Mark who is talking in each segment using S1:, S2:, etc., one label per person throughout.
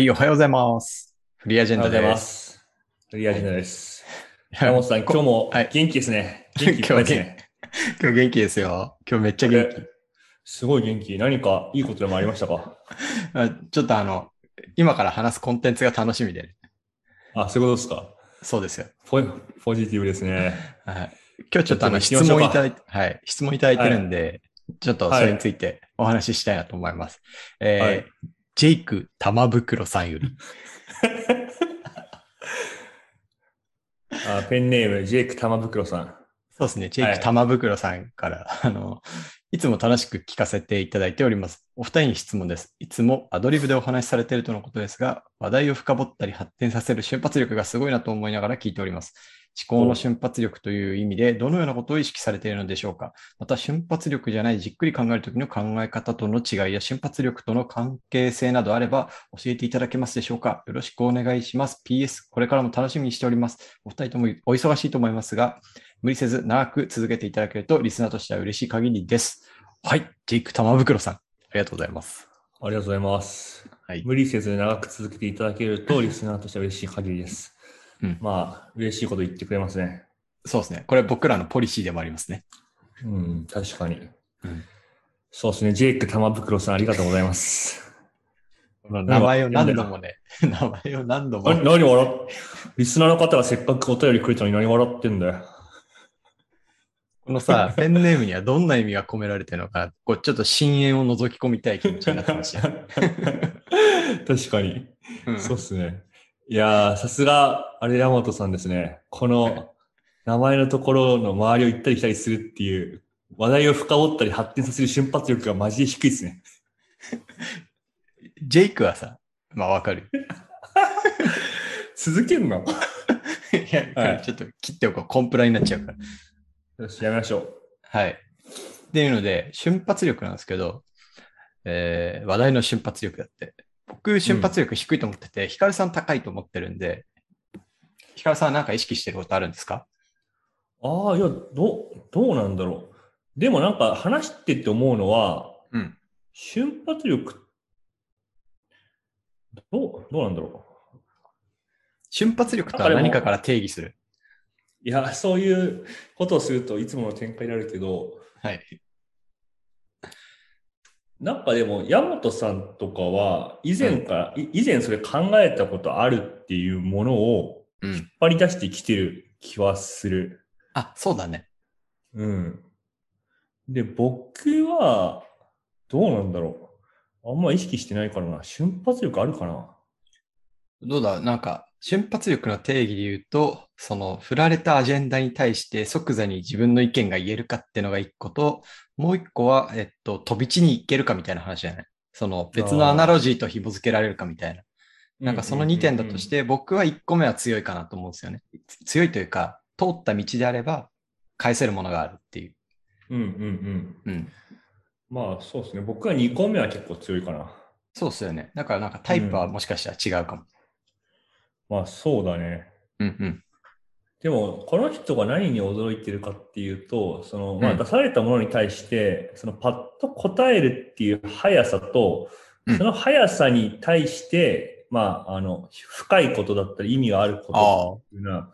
S1: はい、おはようございます。フリーアジェンダです。
S2: す。フリーアジェンダです。山本さん、今日も
S1: はい
S2: 元気ですね。元気いっぱいですね。
S1: 今日元気ですよ。今日めっちゃ元気。
S2: すごい元気。何かいいことでもありましたか？
S1: あちょっとあの、今から話すコンテンツが楽しみで、
S2: あ、そういうことですか？
S1: そうですよ。
S2: ポポジティブですね。
S1: はい、今日ちょっとあの質問いただいて、はい、質問いただいてるんで、ちょっとそれについてお話ししたいなと思います。えー
S2: はい
S1: ジェイク玉袋さんより。
S2: あペンネーム、ジェイク玉袋さん。
S1: そうですね。ジェイク玉袋さんから、あの、いつも楽しく聞かせていただいております。お二人に質問です。いつもアドリブでお話しされているとのことですが、話題を深掘ったり発展させる瞬発力がすごいなと思いながら聞いております。思考の瞬発力という意味で、どのようなことを意識されているのでしょうか？また、瞬発力じゃないじっくり考えるときの考え方との違いや瞬発力との関係性などあれば教えていただけますでしょうか？よろしくお願いします。PS、これからも楽しみにしております。お二人ともお忙しいと思いますが、無理せず長く続けていただけるとリスナーとしては嬉しい限りです。はい、ジェイク玉袋さん、ありがとうございます。
S2: ありがとうございます。
S1: はい。
S2: 無理せず長く続けていただけると、リスナーとしては嬉しい限りです。
S1: うん
S2: まあ、嬉しいこと言ってくれますね。
S1: そうですね。これ僕らのポリシーでもありますね。
S2: うん、確かに。
S1: うん
S2: そうですね、ジェイク玉袋さん、ありがとうございます。
S1: こ の名前を何度もね、名前を何度も
S2: あ。何笑っリスナーの方がせっかくお便りくれたのに何笑ってんだよ。
S1: このさ、ペンネームにはどんな意味が込められてるのかな、こうちょっと深淵を覗き込みたい気持ちになってました。
S2: 確かに。
S1: うん
S2: そうっすね。いやー、さすが、あれ、山本さんですね。こ
S1: はい
S2: の、名前のところの周りを行ったり来たりするっていう、話題を深掘ったり発展させる瞬発力がマジで低いですね。
S1: ジェイクはさ、まあわかる。
S2: 続けんの？
S1: いや、これちょっと切っておこう。コンプラになっちゃうから。
S2: よし、やめましょう。
S1: はい。っていうので、瞬発力なんですけど、えー話題の瞬発力だって。僕、瞬発力低いと思ってて、ヒカルさん高いと思ってるんで、ヒカルさんはなんか意識してることあるんですか？
S2: ああ、いや、どう、どうなんだろう。でもなんか話してて思うのは、
S1: うん。
S2: 瞬発力、どう、どうなんだろ
S1: 瞬発力とは何かから定義する？
S2: う。いや、そういうことをするといつもの展開になるけど、
S1: はい。
S2: なんかでも、山本さんとかは、以前から、い以前それ考えたことあるっていうものを
S1: うん。
S2: 引っ張り出してきてる気はする。
S1: あ、そうだね。
S2: うん。で、僕は、どうなんだろう。あんま意識してないからな。瞬発力あるかな。
S1: どうだ？なんか、瞬発力の定義で言うと、その、振られたアジェンダに対して即座に自分の意見が言えるかっていうのが一個と、もう一個は、えっと、飛び地に行けるかみたいな話じゃないその、別のアナロジーと紐付けられるかみたいな。なんかその2点だとし。て、僕は1個目は強いかなと思うんですよね。つ強いというか、通った道であれば、返せるものがあるっていう。
S2: うんうんうん。
S1: うん。
S2: まあそうですね。僕は2個目は結構強いかな。
S1: そうっすよね。だからなんかタイプはもしかしたら違うかも。
S2: まあそうだね。
S1: うんうん。
S2: でも、この人が何に驚いてるかっていうと、その、まあ、
S1: うん
S2: 出されたものに対して、そのパッと答えるっていう速さと、
S1: うん
S2: その速さに対して、まあ、あの、深いことだったり意味があることっていうような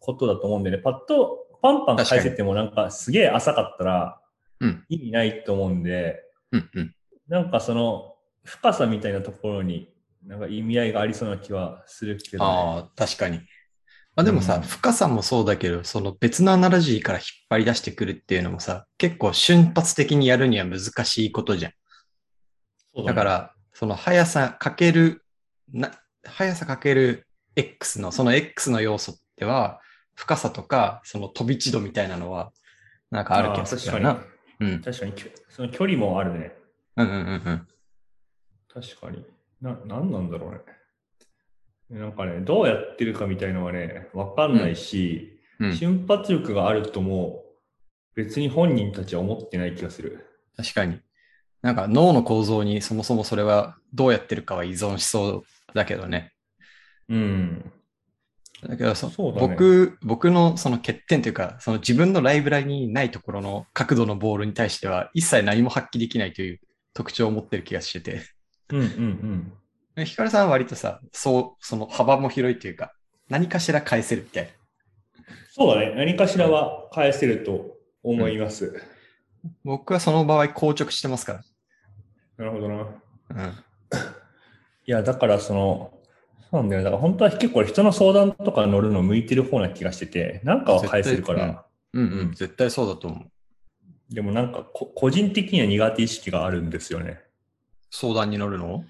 S2: ことだと思うんでね、パッとパンパン返せてもなんかすげえ浅かったら
S1: うん
S2: 意味ないと思うんで、
S1: うんうん。ね
S2: なんかその深さみたいなところになんか意味合いがありそうな気はするけど、ね。
S1: ああ、確かに。まあでもさ、
S2: うん
S1: 深さもそうだけど、その別のアナロジーから引っ張り出してくるっていうのもさ、結構瞬発的にやるには難しいことじゃん。
S2: そうね
S1: だから、その速さかける、な、速さかける X の、その X の要素っては、深さとか、その飛び地度みたいなのは、なんかある気がするな。
S2: 確か
S1: うん
S2: に。。確かに、その距離もあるね。
S1: うんうんうんうん。
S2: 確かに。な、なんなんだろうね。なんかね、どうやってるかみたいのはね、わかんないし、
S1: うん、
S2: 瞬発力があるとも、別に本人たちは思ってない気がする。
S1: 確かに。なんか脳の構造にそもそもそれはどうやってるかは依存しそうだけどね。
S2: うん。
S1: だけどそ
S2: そうだね
S1: 僕、僕のその欠点というか、その自分のライブラリにないところの角度のボールに対しては一切何も発揮できないという特徴を持ってる気がしてて。
S2: うんうんうん。
S1: ヒカルさんは割とさ、そう、その幅も広いというか、何かしら返せるみたいな。
S2: そうだね。何かしらは返せると思います。
S1: 僕はその場合硬直してますか
S2: なるほどな。
S1: ら。うん。
S2: いや、だからその、そうなんだよね。だから本当は結構人の相談とか乗るの向いてる方な気がしてて、なんかは返せるから、
S1: 絶うんうん、絶対そうだと思う。
S2: でもなんかこ個人的には苦手意識があるんですよね。
S1: 相談に乗るの？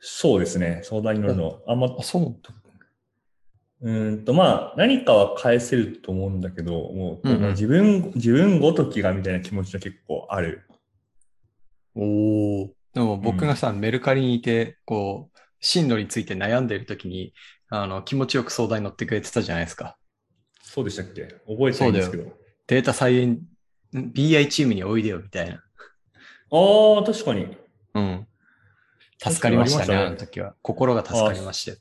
S2: そうですね。相談に乗るの。あんま、
S1: あ、そう。
S2: うーんと、まあ、何かは返せると思うんだけど、もう、
S1: うんうん
S2: 自分、自分ごときがみたいな気持ちは結構ある。
S1: おお。でも僕がさ、メルカリにいて、こう、進路について悩んでいるときに、あの、気持ちよく相談に乗ってくれてたじゃないですか。
S2: そうでしたっけ？覚えてないんですけど。
S1: データサイエン、ん BI チームにおいでよみたいな。
S2: ああ、確かに。
S1: うん。助かりましたね、
S2: ありましたね
S1: あの時は。心が助かりまして。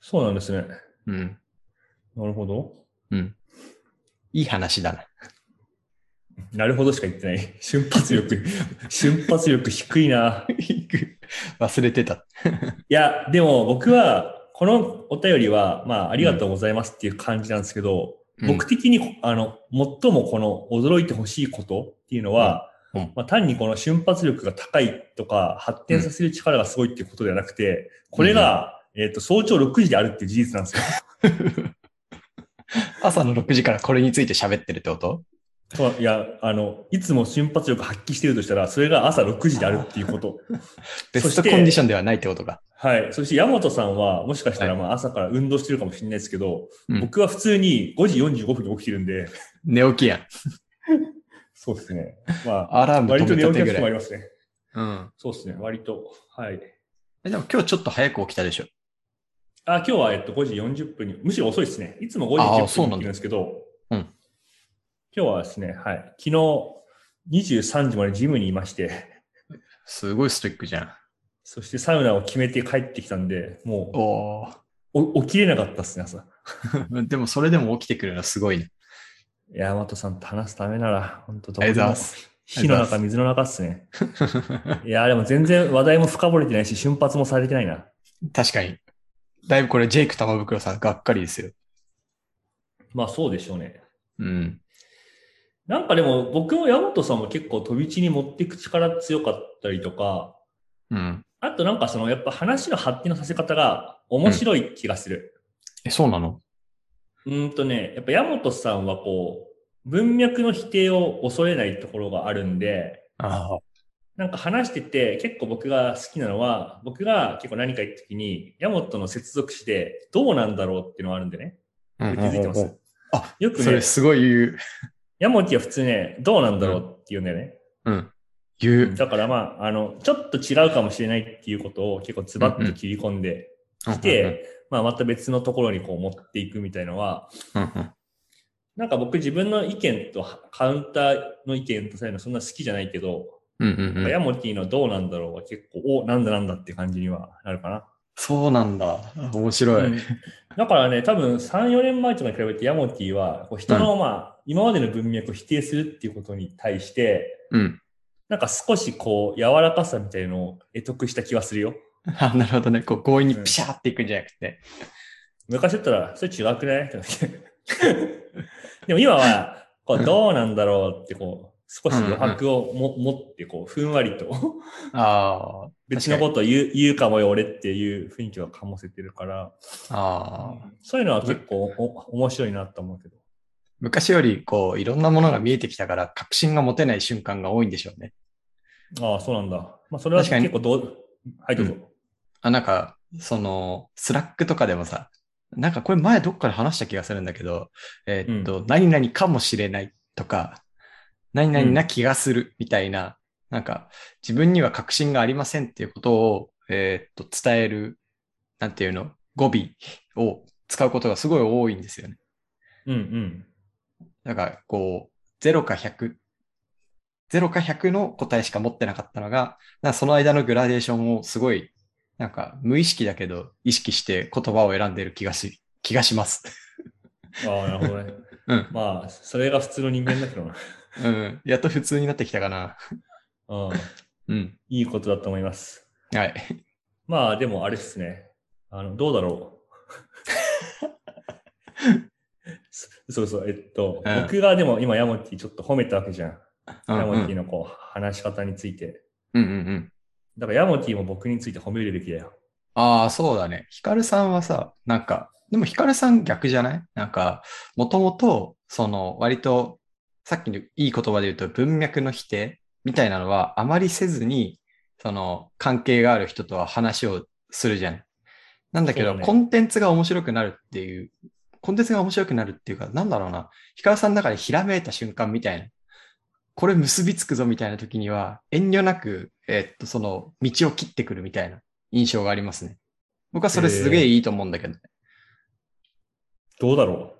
S2: そうなんですね。
S1: うん。
S2: なるほど。
S1: うん。いい話だな。
S2: なるほどしか言ってない。瞬発力、瞬発力低いな。
S1: 忘れてた。
S2: いや、でも僕は、このお便りは、まあ、ありがとうございますっていう感じなんですけど、
S1: うん
S2: 僕的に、あの、最もこの驚いてほしいことっていうのは、
S1: うんうん
S2: まあ、単にこの瞬発力が高いとか、発展させる力がすごいっていうことではなくて、これが、えっ、と、早朝6時であるっていう事実なんですよ。
S1: 朝の6時からこれについて喋ってるってこと？
S2: いや、あの、いつも瞬発力発揮してるとしたら、それが朝6時であるっていうこと。
S1: ベスト
S2: そして
S1: コンディションではないってことか。
S2: はい。そして、山本さんは、もしかしたら、
S1: はい
S2: まあ、朝から運動してるかもしれないですけど、
S1: うん
S2: 僕は普通に5時45分に起きてるんで、
S1: 寝起きやん。
S2: そうですね。まあ、
S1: アラーム止
S2: 割と寝。起きの日もありますね。
S1: うん。
S2: そうですね。割と。はい。
S1: えでも今日ちょっと早く起きたでしょ？
S2: あ、今日は、えっと、5時40分に、むしろ遅いですね。いつも5時10分に起きるんですけど、
S1: うん
S2: 今日はですね、はい。昨日、23時までジムにいまして、
S1: すごいストイックじゃん。
S2: そしてサウナを決めて帰ってきたんで、もう
S1: おー
S2: お、起きれなかったですね、朝。
S1: でもそれでも起きてくるのはすごいね。
S2: 山本さんと話すためなら、本当どこでも。火の中、水の中っすね。いや、でも全然話題も深掘れてないし、瞬発もされてないな。
S1: 確かに。だいぶこれジェイク玉袋さんがっかりですよ。
S2: まあそうでしょうね。
S1: うん。
S2: なんかでも僕も山本さんも結構飛び地に持っていく力強かったりとか、
S1: うん。
S2: あとなんかそのやっぱ話の発展のさせ方が面白い気がする。
S1: え、そうなの？
S2: うーんとね、やっぱ山本さんはこう、文脈の否定を恐れないところがあるんで、
S1: ああ。
S2: なんか話してて結構僕が好きなのは、僕が結構何か言った時に、山本の接続詞でどうなんだろうっていうのがあるんでね。気づいてます？
S1: あ、
S2: よくね、
S1: それすごい言う。
S2: 山本は普通ね、どうなんだろうって言うんだよね。
S1: うん。言う。
S2: だからまあ、あの、ちょっと違うかもしれないっていうことを結構ズバッと切り込んできて、まあまた別のところにこう持っていくみたいのは、
S1: うんうん、
S2: なんか僕自分の意見とカウンターの意見とさえるのそんな好きじゃないけど、
S1: うんうんうん
S2: ヤモティのどうなんだろうは結構、お、なんだなんだって感じにはなるかな。
S1: そうなんだ。面白い。
S2: うんだからね、多分3、4年前とかに比べてヤモティは、こう人のまあ、今までの文脈を否定するっていうことに対して、
S1: うん。
S2: なんか少しこう、柔らかさみたいのを得得した気はするよ。
S1: あ、なるほどね。こう強引にピシャーっていくんじゃなくて。
S2: 昔だったら、それ違くない？ってなって。でも今は、こう、どうなんだろうってこう、少し余白をも、持って、こう、ふんわりと、
S1: ああ。
S2: 別のことを言う言うかもよ、俺っていう雰囲気を醸せてるから、
S1: ああ。
S2: そういうのは結構お面白いなと思うけど。
S1: 昔より、こう、いろんなものが見えてきたから、確信が持てない瞬間が多いんでしょうね。
S2: ああ、そうなんだ。まあ、それは結構どう、はい、どうぞ。
S1: あ、なんか、その、 Slack とかでもさ、なんかこれ前どっかで話した気がするんだけど、えーっと、何々かもしれないとか、何々な気がするみたいな、なんか自分には確信がありませんっていうことを、えーっと、伝える、なんていうの、語尾を使うことがすごい多いんですよね。
S2: うんうん。
S1: だから、こう、0か100、0か100の答えしか持ってなかったのが、その間のグラデーションをすごい、なんか無意識だけど意識して言葉を選んでる気がし、気がします。
S2: ああ、なるほどね。
S1: うん。
S2: まあ、それが普通の人間だけどな。
S1: うん。やっと普通になってきたかな。
S2: うん。
S1: うん。
S2: いいことだと思います。
S1: はい。
S2: まあでもあれですね。あの、どうだろう。そうそう、えっと、
S1: うん
S2: 僕がでも今ヤモティちょっと褒めたわけじゃん。
S1: うん
S2: ヤモティ
S1: うん
S2: のこう、話し方について。
S1: うんうんうん。
S2: だからヤモティも僕について褒めるべきだよ。
S1: ああ、そうだね。ヒカルさんはさ、なんか、でもヒカルさん逆じゃない？なんか、もともと、その、割と、さっきのいい言葉で言うと、文脈の否定？みたいなのはあまりせずに、その、関係がある人とは話をするじゃん。なんだけど、
S2: ね
S1: コンテンツが面白くなるっていう、コンテンツが面白くなるっていうか、なんだろうな。ヒカルさんの中でひらめいた瞬間みたいな。これ結びつくぞみたいな時には、遠慮なく、えっと、その、道を切ってくるみたいな印象がありますね。僕はそれすげえいいと思うんだけど、
S2: どうだろ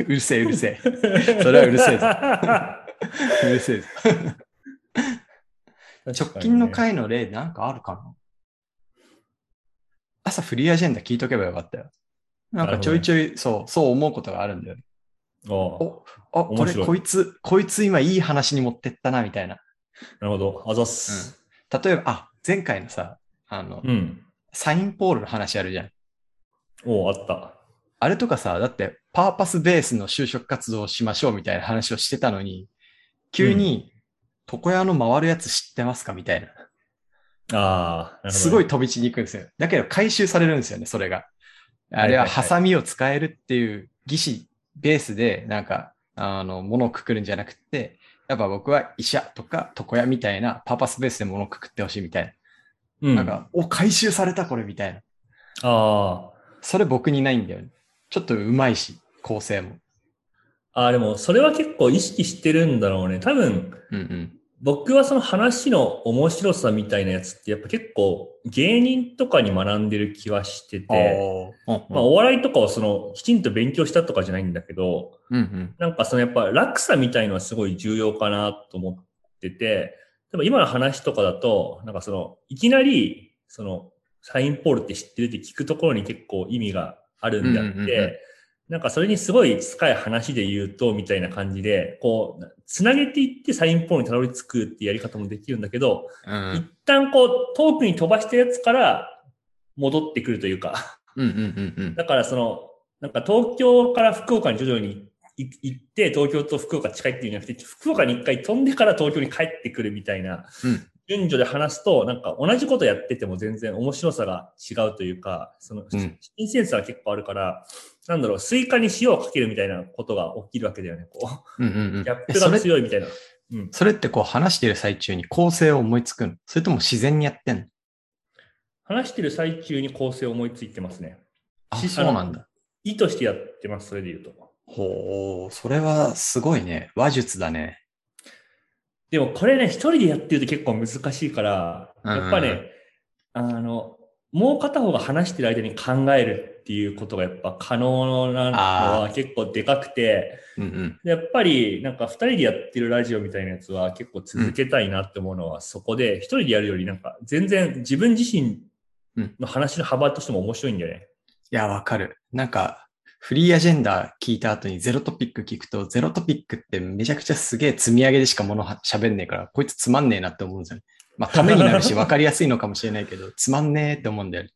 S1: う？るせえうるせえ。
S2: う
S1: それはうるせえぞ うるせえぞ。直近の回の例なんかあるかな？朝フリーアジェンダ聞いとけばよかったよ。なんかちょいちょい、そう、そう思うことがあるんだよね。
S2: お
S1: あ、これこいつ、こいつ今いい話に持ってったな、みたいな。
S2: なるほど。あざっす。
S1: 例えば、あ、前回のさ、あの、
S2: うん。
S1: サインポールの話あるじゃん。
S2: おあった。
S1: あれとかさ、だって、パーパスベースの就職活動をしましょうみたいな話をしてたのに、急に、床屋の回るやつ知ってますかみたいな。
S2: ああ、ね
S1: すごい飛び地に行くんですよ。だけど回収されるんですよね、それが。あれはハサミを使えるっていう技師ベースで、なんか、あの、物をくくるんじゃなくて、やっぱ僕は医者とか床屋みたいなパーパスベースで物をくくってほしいみたいな。
S2: うん。
S1: なんか、お、回収されたこれみたいな。
S2: あ
S1: それ僕にないんだよね。ちょっと上手いし、構成も。
S2: あ。ああ、でも、それは結構意識してるんだろうね。多分、
S1: うんうん。
S2: 僕はその話の面白さみたいなやつって、やっぱ結構芸人とかに学んでる気はしてて、まあ、お笑いとかをその、きちんと勉強したとかじゃないんだけど、
S1: うんうん。
S2: なんかそのやっぱ落差みたいのはすごい重要かなと思ってて、でも今の話とかだと、なんかその、いきなり、その、サインポールって知ってるって聞くところに結構意味があるんであって、なんかそれにすごい近い話で言うと、みたいな感じで、こう、つなげていってサインポールにたどり着くってやり方もできるんだけど、
S1: うん。
S2: 一旦こう、遠くに飛ばしたやつから戻ってくるというか、
S1: うんうんうんうん。
S2: だからその、なんか東京から福岡に徐々にい行って、東京と福岡近いっていうんじゃなくて、福岡に一回飛んでから東京に帰ってくるみたいな、
S1: うん
S2: 順序で話すと、なんか同じことやってても全然面白さが違うというか、その、
S1: うん
S2: 新鮮さが結構あるから、なんだろう、スイカに塩をかけるみたいなことが起きるわけだよね、こ
S1: うんうんう
S2: う。
S1: ん
S2: ギャップが強いみたいな。うん。
S1: それってこう話してる最中に構成を思いつくの？それとも自然にやってんの？
S2: 話してる最中に構成を思いついてますね。
S1: あ、
S2: し
S1: そうなんだ。
S2: 意図してやってます、それで言うと。
S1: ほう、それはすごいね。話術だね。
S2: でもこれね、一人でやってると結構難しいから、やっぱね、あの、もう片方が話してる間に考えるっていうことがやっぱ可能なのは結構でかくて、
S1: うんうん。
S2: でやっぱりなんか二人でやってるラジオみたいなやつは結構続けたいなって思うのはそこで、一人でやるよりなんか全然自分自身の話の幅としても面白いんだよね。
S1: いや、わかる。なんか、フリーアジェンダ聞いた後にゼロトピック聞くと、ゼロトピックってめちゃくちゃすげえ積み上げでしかものは喋んねえから、こいつつまんねえなって思うんですよね。まあ、ためになるし 分かりやすいのかもしれないけど、つまんねえって思うんだよね。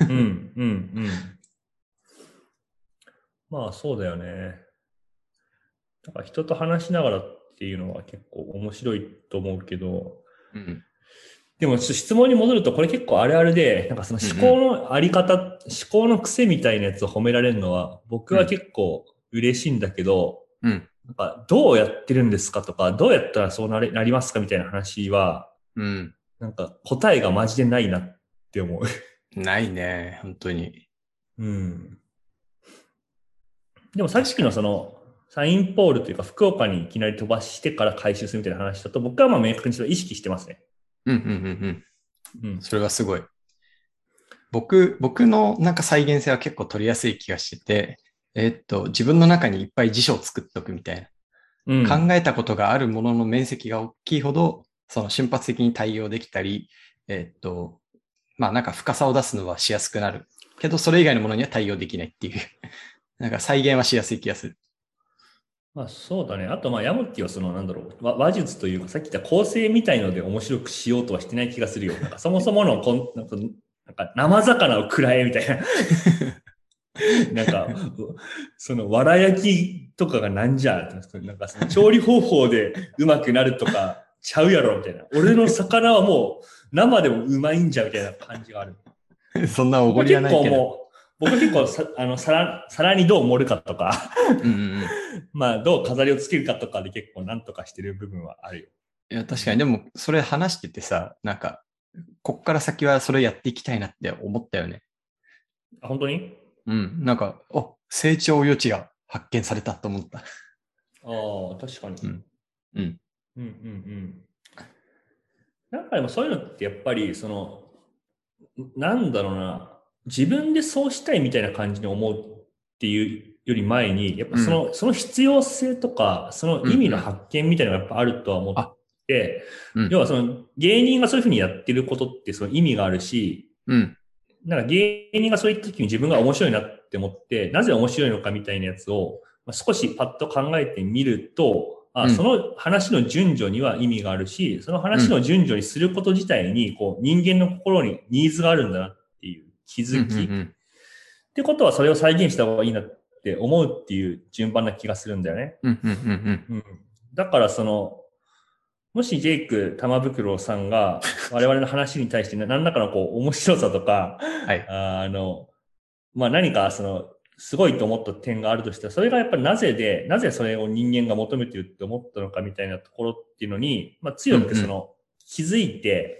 S2: うん、うん、うん。まあそうだよね。だから人と話しながらっていうのは結構面白いと思うけど、
S1: うん。
S2: でも質問に戻るとこれ結構あるあるで、なんかその思考のあり方、思考の癖みたいなやつを褒められるのは僕は結構嬉しいんだけど、
S1: うん。
S2: なんかどうやってるんですかとか、どうやったらそうなれなりますかみたいな話は、
S1: うん。
S2: なんか答えがマジでないなって思う。
S1: ないね、本当に。
S2: うん。でもさっきのその、サインポールというか福岡にいきなり飛ばしてから回収するみたいな話だと僕はまあ明確にそれを意識してますね。
S1: うんうんうんうん。
S2: うん。
S1: それはすごい。僕、僕のなんか再現性は結構取りやすい気がしてて、えーっと、自分の中にいっぱい辞書を作っておくみたいな。
S2: うん、
S1: 考えたことがあるものの面積が大きいほど、その瞬発的に対応できたり、えーっと、まあなんか深さを出すのはしやすくなる。けど、それ以外のものには対応できないっていう。なんか再現はしやすい気がする。
S2: まあそうだね。あとまあヤモティはそのなんだろう、わ話術というかさっき言った構成みたいので面白くしようとはしてない気がするよ。なんかそもそものこん なんかなんか生魚を食らえみたいな。なんか、その、わら焼きとかがなんじゃなんかその調理方法でうまくなるとかちゃうやろみたいな。俺の魚はもう生でもうまいんじゃみたいな感じがある。
S1: そんなおごりはないけど。も
S2: 僕結構さ、あの、皿、皿にどう盛るかとかうんうん、まあ、どう飾りをつけるかとかで結構なんとかしてる部分はあるよ。
S1: いや、確かに、でも、それ話しててさ、なんか、こっから先はそれやっていきたいなって思ったよね。
S2: あ、本当に？
S1: うん。なんか、お、成長余地が発見されたと思った。あ
S2: あ、確かに。
S1: うん。うん。うんうんうん。
S2: なんかでもそういうのってやっぱり、その、なんだろうな、自分でそうしたいみたいな感じに思うっていうより前に、やっぱその、うん、その必要性とか、その意味の発見みたいなのがやっぱあるとは思って、うん、要はその芸人がそういうふうにやってることってその意味があるし、
S1: うん、
S2: なんか芸人がそういった時に自分が面白いなって思って、なぜ面白いのかみたいなやつを、まあ、少しパッと考えてみると、あ、その話の順序には意味があるし、その話の順序にすること自体に、こう、人間の心にニーズがあるんだなっていう気づき。ってことは、それを再現した方がいいなって思うっていう順番な気がするんだよね。だから、その、もしジェイク玉袋さんが 我々の話に対して何らかのこう面白さとか、
S1: はい、
S2: あの、まあ、何かそのすごいと思った点があるとしたら、それがやっぱりなぜで、なぜそれを人間が求めてるって思ったのかみたいなところっていうのに、まあ、強くその、気づいて、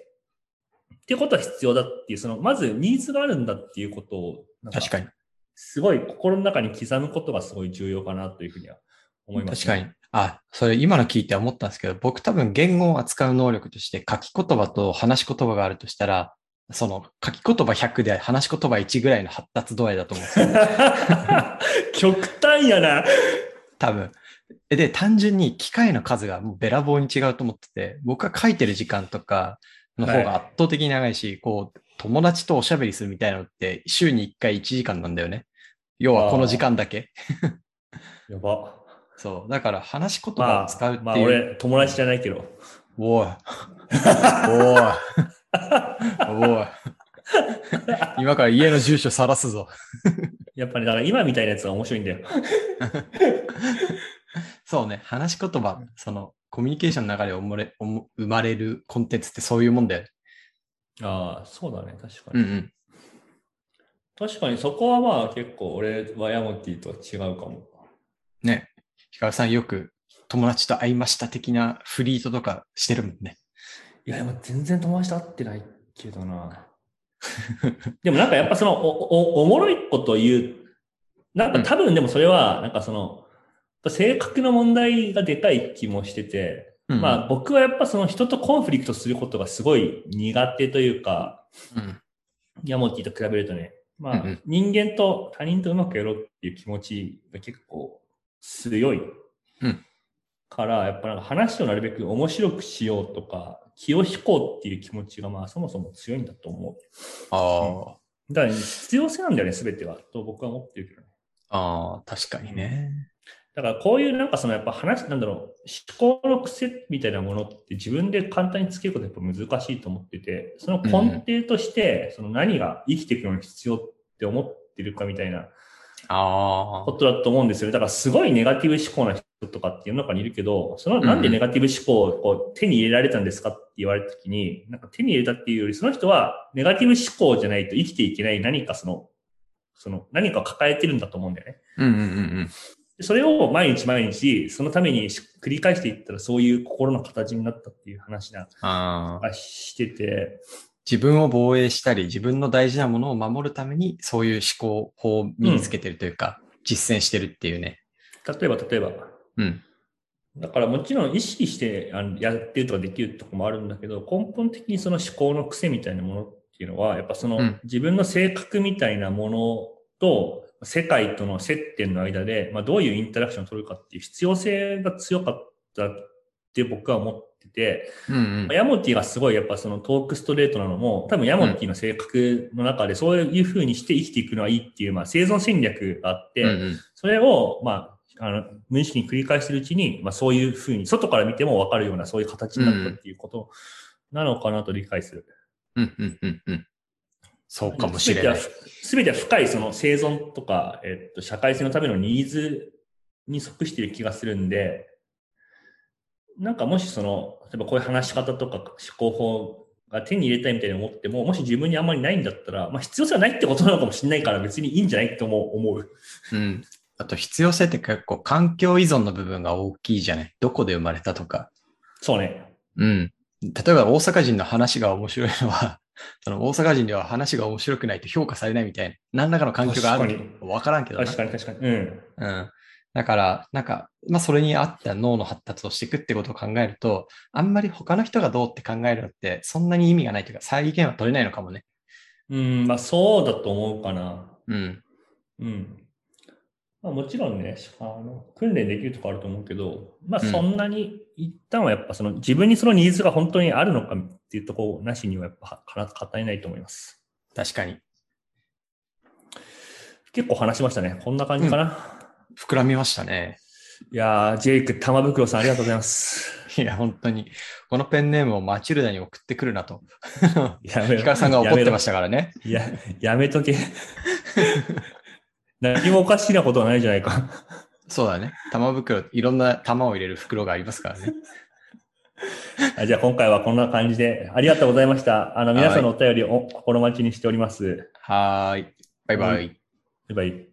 S2: っていうことは必要だっていう、その、まずニーズがあるんだっていうことを、
S1: 確かに。
S2: すごい心の中に刻むことがすごい重要かなというふうには思います、
S1: ね、確かに。あ、それ今の聞いて思ったんですけど、僕多分言語を扱う能力として書き言葉と話し言葉があるとしたら、その書き言葉100で話し言葉1ぐらいの発達度合いだと思うんですよ。
S2: 極端やな。
S1: 多分。で、単純に機械の数がもうべらぼうに違うと思ってて、僕は書いてる時間とかの方が圧倒的に長いし、はい、こう、友達とおしゃべりするみたいなのって週に1回1時間なんだよね。要はこの時間だけ。
S2: やば。
S1: そう。だから話し言葉を使うっていう。まあ、
S2: まあ、俺、友達じゃないけど。
S1: おい。おい。おい。今から家の住所さらすぞ。
S2: やっぱり、だから今みたいなやつは面白いんだよ。
S1: そうね、話し言葉、そのコミュニケーションの中で生まれるコンテンツってそういうもんだよね。
S2: ああ、そうだね、確か
S1: に。うんうん、
S2: 確かにそこはまあ結構俺はヤモティとは違うかも。
S1: ね、ヒカルさんよく友達と会いました的なフリートとかしてるもんね。
S2: いや、でも全然友達と会ってないけどな。でもなんかやっぱそのお、お、おもろいこと言う。なんか多分でもそれは、なんかその、性格の問題がでかい気もしてて、うん、まあ僕はやっぱその人とコンフリクトすることがすごい苦手というか、
S1: うん、
S2: ヤモティと比べるとね、まあ人間と他人とうまくやろうっていう気持ちが結構強い。
S1: うん、
S2: から、やっぱなんか話をなるべく面白くしようとか、気を引こうっていう気持ちがまあそもそも強いんだと思う。
S1: ああ、
S2: うん、だから、必要性なんだよね、すべては。と僕は思ってるけどね。
S1: ああ、確かにね。
S2: だからこういうなんかそのやっぱ話、なんだろう、思考の癖みたいなものって自分で簡単につけることはやっぱ難しいと思ってて、その根底として、その何が生きていくのに必要って思ってるかみたいなことだと思うんですよ。だからすごいネガティブ思考な人とかっていう中にいるけど、そのなんでネガティブ思考をこう手に入れられたんですかって言われたときに、なんか手に入れたっていうより、その人はネガティブ思考じゃないと生きていけない何かその、その何かを抱えてるんだと思うんだよね。
S1: うんうんうんうん
S2: それを毎日毎日、そのために繰り返していったらそういう心の形になったっていう話がしてて。
S1: 自分を防衛したり、自分の大事なものを守るために、そういう思考法を身につけてるというか、うん、実践してるっていうね。
S2: 例えば、例えば。
S1: うん。
S2: だからもちろん意識してやってるとかできるとこもあるんだけど、根本的にその思考の癖みたいなものっていうのは、やっぱその自分の性格みたいなものと世界との接点の間で、まあ、どういうインタラクションを取るかっていう必要性が強かったって僕は思ってて、
S1: うんうん、
S2: ヤモティがすごいやっぱそのトークストレートなのも、多分ヤモティの性格の中でそういうふうにして生きていくのはいいっていう、まあ、生存戦略があって、
S1: うんうん、
S2: それを、まあ、あの、無意識に繰り返してるうちに、まあそういうふうに、外から見てもわかるようなそういう形になったっていうことなのかなと理解する。
S1: うんうんうんうん。そうかもしれない。
S2: すべては深いその生存とか、えっと、社会性のためのニーズに即している気がするんで、なんかもしその、例えばこういう話し方とか思考法が手に入れたいみたいに思っても、もし自分にあんまりないんだったら、まあ必要性はないってことなのかもしれないから別にいいんじゃないって思う。思う
S1: うん。あと必要性って結構環境依存の部分が大きいじゃない？どこで生まれたとか。
S2: そうね。
S1: うん。例えば大阪人の話が面白いのは、その大阪人では話が面白くないと評価されないみたいな、何らかの環境がある
S2: 確
S1: のかわからんけどな
S2: 確かに確かに。うん。
S1: うん。だから、なんか、まあ、それに合った脳の発達をしていくってことを考えると、あんまり他の人がどうって考えるのって、そんなに意味がないというか、再現は取れないのかもね。
S2: うん、まあそうだと思うかな。
S1: うん。
S2: うん。まあもちろんね、あの、訓練できるとこあると思うけど、まあ
S1: うん
S2: そんなに、一旦はやっぱその自分にそのニーズが本当にあるのかっていうところなしにはやっぱ語れないと思います。
S1: 確かに。
S2: 結構話しましたね。こんな感じかな。
S1: 膨らみましたね。
S2: いやー、ジェイク、玉袋さんありがとうございます。
S1: いや、本当に。このペンネームをマチルダに送ってくるなと。ヒカルさんが怒ってま
S2: し
S1: したからね。
S2: た。いや、やめとけ。何もおかしなことはないじゃないか。
S1: そうだね。玉袋、いろんな玉を入れる袋がありますからね。
S2: あじゃあ今回はこんな感じで、ありがとうございました。あの、皆さんのお便りを心待ちにしております。
S1: はーい。バイバイ。
S2: バイバイ。